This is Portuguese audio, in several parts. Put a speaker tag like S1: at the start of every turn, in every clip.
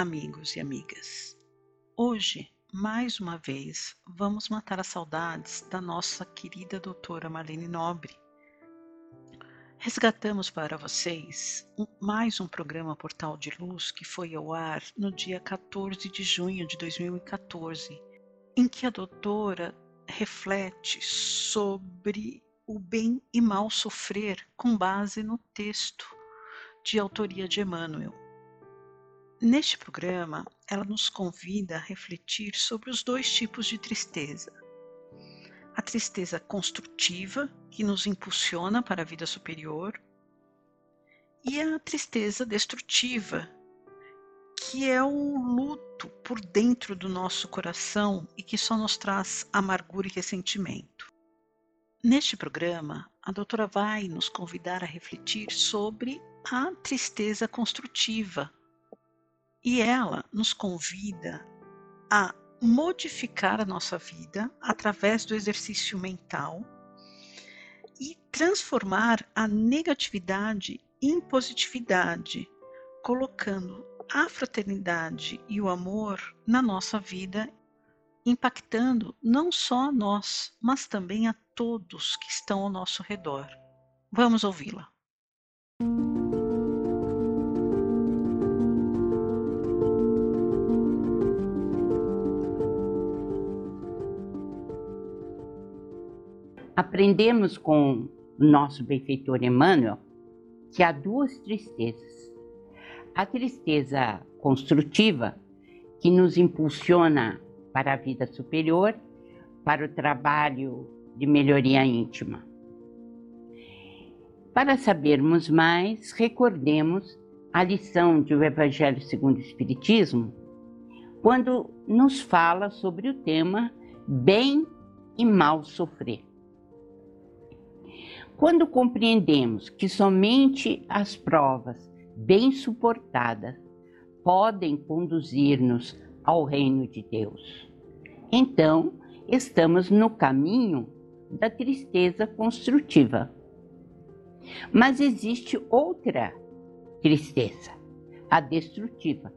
S1: Amigos e amigas. Hoje, mais uma vez, vamos matar as saudades da nossa querida doutora Marlene Nobre. Resgatamos para vocês mais um programa Portal de Luz que foi ao ar no dia 14 de junho de 2014, em que a doutora reflete sobre o bem e mal sofrer com base no texto de autoria de Emmanuel. Neste programa, ela nos convida a refletir sobre os dois tipos de tristeza. A tristeza construtiva, que nos impulsiona para a vida superior, e a tristeza destrutiva, que é o luto por dentro do nosso coração e que só nos traz amargura e ressentimento. Neste programa, a doutora vai nos convidar a refletir sobre a tristeza construtiva, e ela nos convida a modificar a nossa vida através do exercício mental e transformar a negatividade em positividade, colocando a fraternidade e o amor na nossa vida, impactando não só a nós, mas também a todos que estão ao nosso redor. Vamos ouvi-la.
S2: Aprendemos com o nosso benfeitor Emmanuel que há duas tristezas. A tristeza construtiva, que nos impulsiona para a vida superior, para o trabalho de melhoria íntima. Para sabermos mais, recordemos a lição de O Evangelho segundo o Espiritismo, quando nos fala sobre o tema bem e mal sofrer. Quando compreendemos que somente as provas bem suportadas podem conduzir-nos ao reino de Deus, então estamos no caminho da tristeza construtiva. Mas existe outra tristeza, a destrutiva,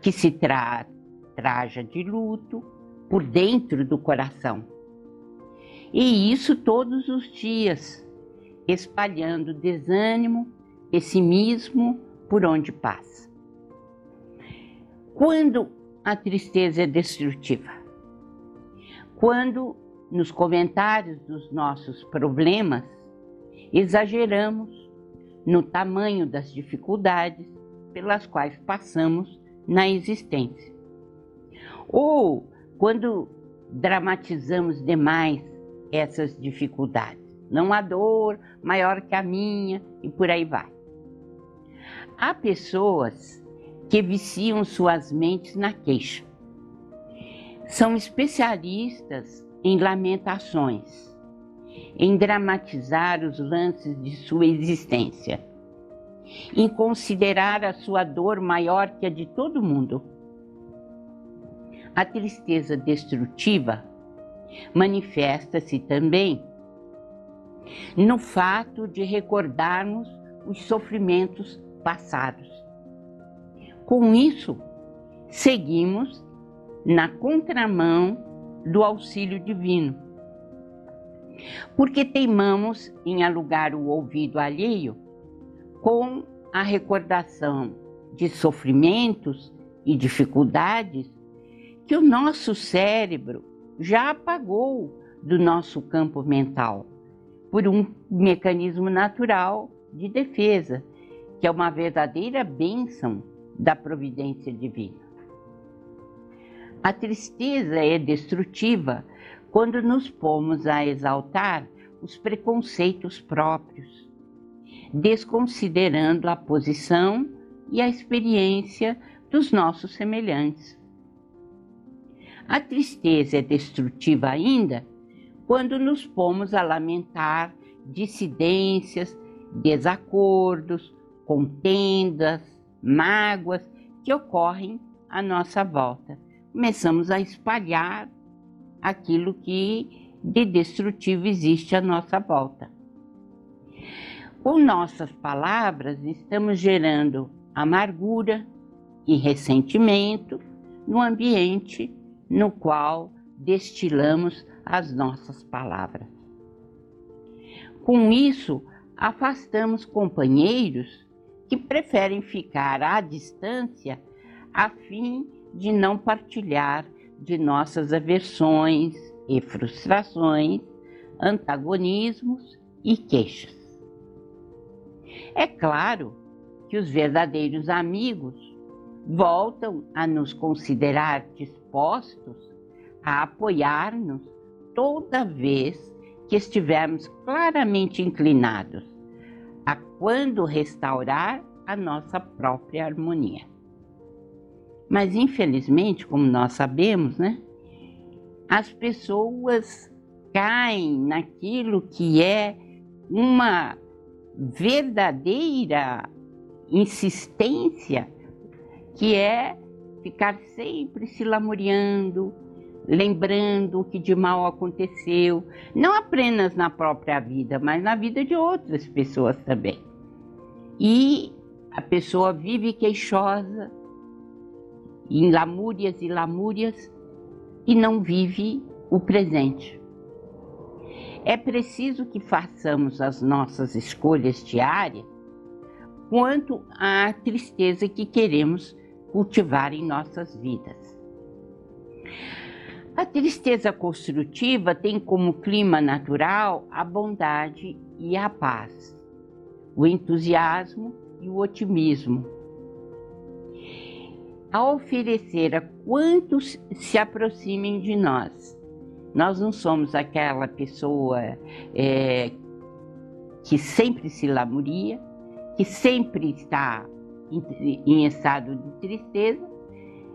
S2: que se tra traja de luto por dentro do coração e isso todos os dias, espalhando desânimo, pessimismo por onde passa. Quando a tristeza é destrutiva? Quando nos comentários dos nossos problemas exageramos no tamanho das dificuldades pelas quais passamos na existência. Ou quando dramatizamos demais essas dificuldades. Não há dor maior que a minha e por aí vai. Há pessoas que viciam suas mentes na queixa. São especialistas em lamentações, em dramatizar os lances de sua existência, em considerar a sua dor maior que a de todo mundo. A tristeza destrutiva manifesta-se também no fato de recordarmos os sofrimentos passados. Com isso, seguimos na contramão do auxílio divino. Porque teimamos em alugar o ouvido alheio com a recordação de sofrimentos e dificuldades que o nosso cérebro já apagou do nosso campo mental por um mecanismo natural de defesa, que é uma verdadeira bênção da providência divina. A tristeza é destrutiva quando nos pomos a exaltar os preconceitos próprios, desconsiderando a posição e a experiência dos nossos semelhantes. A tristeza é destrutiva ainda quando nos pomos a lamentar dissidências, desacordos, contendas, mágoas que ocorrem à nossa volta. Começamos a espalhar aquilo que de destrutivo existe à nossa volta. Com nossas palavras, estamos gerando amargura e ressentimento no ambiente no qual destilamos as nossas palavras. Com isso, afastamos companheiros que preferem ficar à distância a fim de não partilhar de nossas aversões e frustrações, antagonismos e queixas. É claro que os verdadeiros amigos voltam a nos considerar dispostos a apoiar-nos toda vez que estivermos claramente inclinados a quando restaurar a nossa própria harmonia. Mas infelizmente, como nós sabemos, né, as pessoas caem naquilo que é uma verdadeira insistência, que é ficar sempre se lamuriando, lembrando o que de mal aconteceu, não apenas na própria vida, mas na vida de outras pessoas também. E a pessoa vive queixosa, em lamúrias e lamúrias, e não vive o presente. É preciso que façamos as nossas escolhas diárias quanto à tristeza que queremos cultivar em nossas vidas. A tristeza construtiva tem como clima natural a bondade e a paz, o entusiasmo e o otimismo. A oferecer a quantos se aproximem de nós. Nós não somos aquela pessoa é, que sempre se lamuria, que sempre está em, estado de tristeza,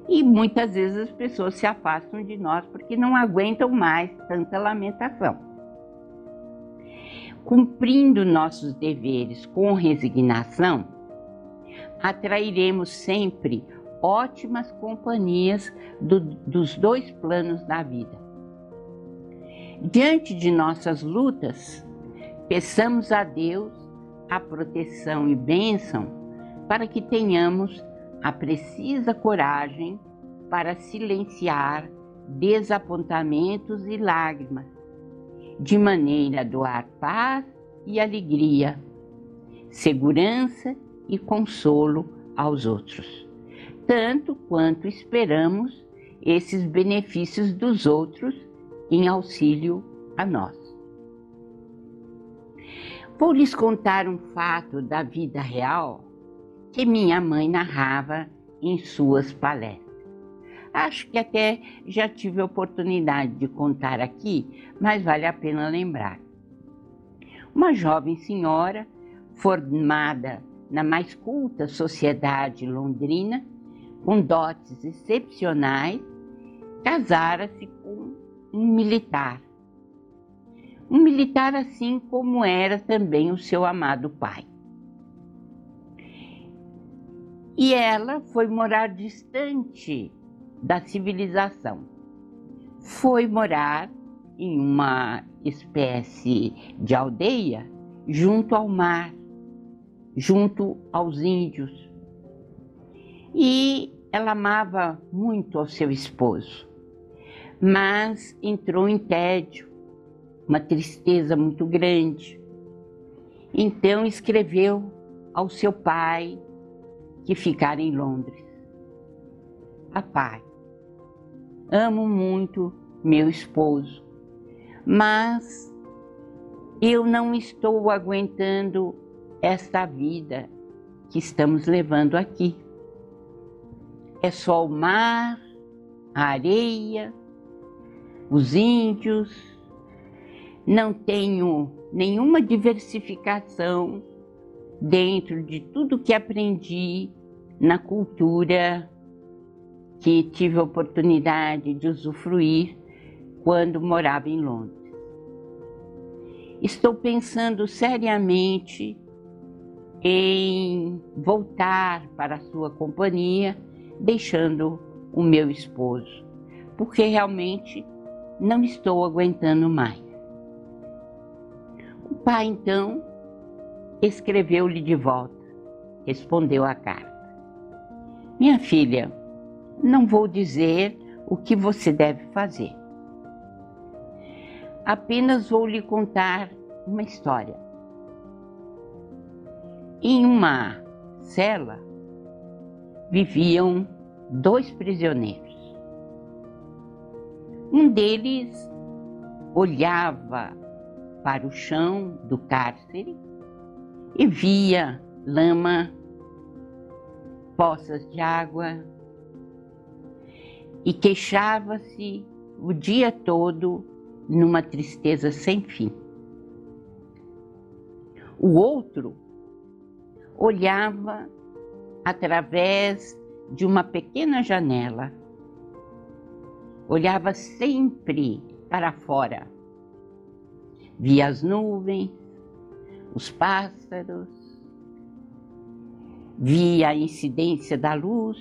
S2: e muitas vezes as pessoas se afastam de nós porque não aguentam mais tanta lamentação. Cumprindo nossos deveres com resignação, atrairemos sempre ótimas companhias do, dos dois planos da vida. Diante de nossas lutas, peçamos a Deus a proteção e bênção para que tenhamos a precisa coragem para silenciar desapontamentos e lágrimas, de maneira a doar paz e alegria, segurança e consolo aos outros, tanto quanto esperamos esses benefícios dos outros em auxílio a nós. Vou lhes contar um fato da vida real que minha mãe narrava em suas palestras. Acho que até já tive a oportunidade de contar aqui, mas vale a pena lembrar. Uma jovem senhora, formada na mais culta sociedade londrina, com dotes excepcionais, casara-se com um militar. Um militar assim como era também o seu amado pai. E ela foi morar distante da civilização. Foi morar em uma espécie de aldeia junto ao mar, junto aos índios. E ela amava muito ao seu esposo, mas entrou em tédio, uma tristeza muito grande. Então escreveu ao seu pai, que ficar em Londres. Papai, amo muito meu esposo, mas eu não estou aguentando esta vida que estamos levando aqui. É só o mar, a areia, os índios, não tenho nenhuma diversificação dentro de tudo que aprendi na cultura que tive a oportunidade de usufruir quando morava em Londres. Estou pensando seriamente em voltar para a sua companhia, deixando o meu esposo, porque realmente não estou aguentando mais. O pai então escreveu-lhe de volta, respondeu a carta. Minha filha, não vou dizer o que você deve fazer. Apenas vou lhe contar uma história. Em uma cela viviam dois prisioneiros. Um deles olhava para o chão do cárcere e via lama, poças de água. E queixava-se o dia todo numa tristeza sem fim. O outro olhava através de uma pequena janela, olhava sempre para fora, via as nuvens, os pássaros, via a incidência da luz,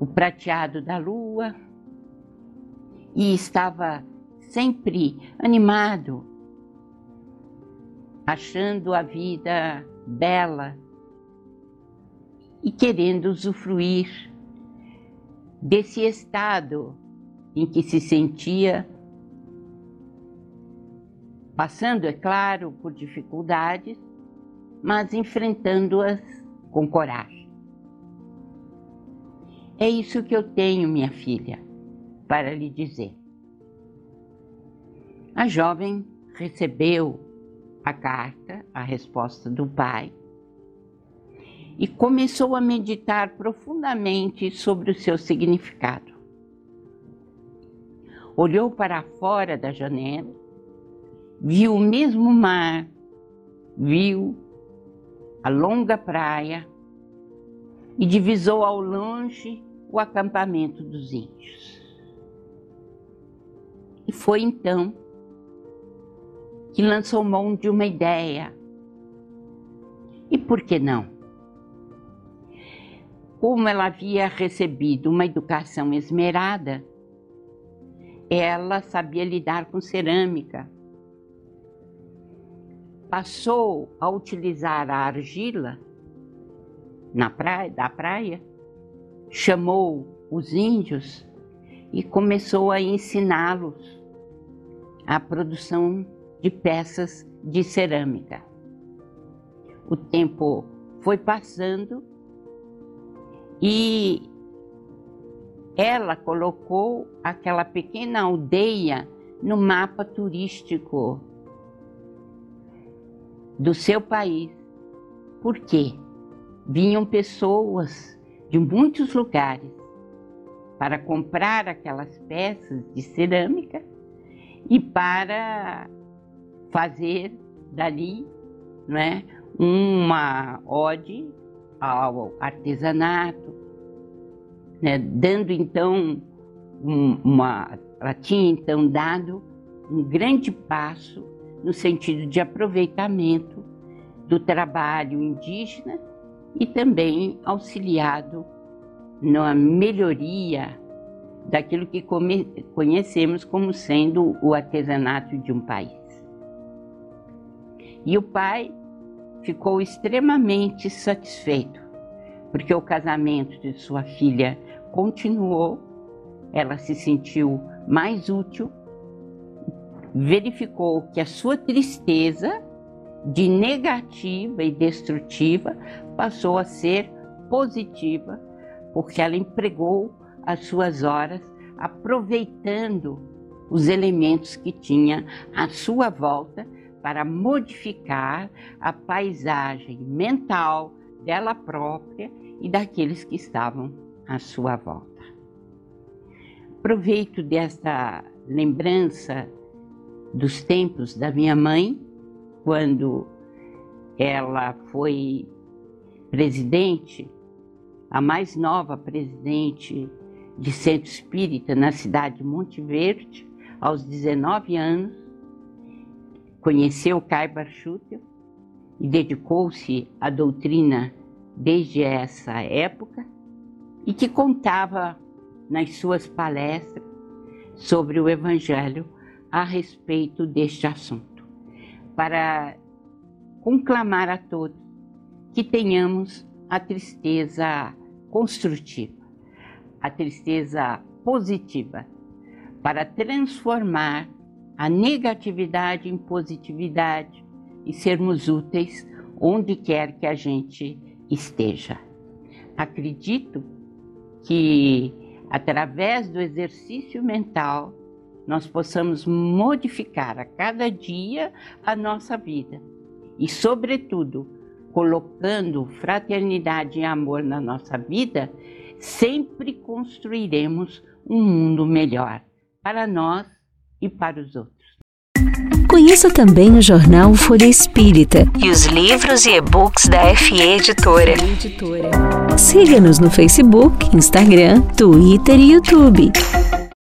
S2: o prateado da lua e estava sempre animado, achando a vida bela e querendo usufruir desse estado em que se sentia, passando, é claro, por dificuldades, mas enfrentando-as com coragem. É isso que eu tenho, minha filha para lhe dizer. A jovem recebeu a carta, a resposta do pai, e começou a meditar profundamente sobre o seu significado. Olhou para fora da janela, viu o mesmo mar, viu a longa praia e divisou ao longe o acampamento dos índios. E foi então que lançou mão de uma ideia. E por que não? Como ela havia recebido uma educação esmerada, ela sabia lidar com cerâmica. Passou a utilizar a argila na praia, da praia, chamou os índios e começou a ensiná-los a produção de peças de cerâmica. O tempo foi passando e ela colocou aquela pequena aldeia no mapa turístico do seu país. Por quê? Vinham pessoas de muitos lugares para comprar aquelas peças de cerâmica e para fazer dali né, uma ode ao artesanato, né, dando então uma. Ela tinha então dado um grande passo no sentido de aproveitamento do trabalho indígena e também auxiliado na melhoria daquilo que conhecemos como sendo o artesanato de um país. E o pai ficou extremamente satisfeito, porque o casamento de sua filha continuou, ela se sentiu mais útil, verificou que a sua tristeza de negativa e destrutiva passou a ser positiva, porque ela empregou as suas horas aproveitando os elementos que tinha à sua volta para modificar a paisagem mental dela própria e daqueles que estavam à sua volta. Aproveito desta lembrança dos tempos da minha mãe, quando ela foi presidente a mais nova presidente de centro espírita na cidade de Monte Verde, aos 19 anos, conheceu Caibar Schutel e dedicou-se à doutrina desde essa época e que contava nas suas palestras sobre o Evangelho a respeito deste assunto, para conclamar a todos que tenhamos a tristeza construtiva, a tristeza positiva, para transformar a negatividade em positividade e sermos úteis onde quer que a gente esteja. Acredito que através do exercício mental nós possamos modificar a cada dia a nossa vida e, sobretudo, colocando fraternidade e amor na nossa vida, sempre construiremos um mundo melhor para nós e para os outros.
S3: Conheça também o jornal Folha Espírita e os livros e e-books da FE Editora. Siga-nos no Facebook, Instagram, Twitter e YouTube.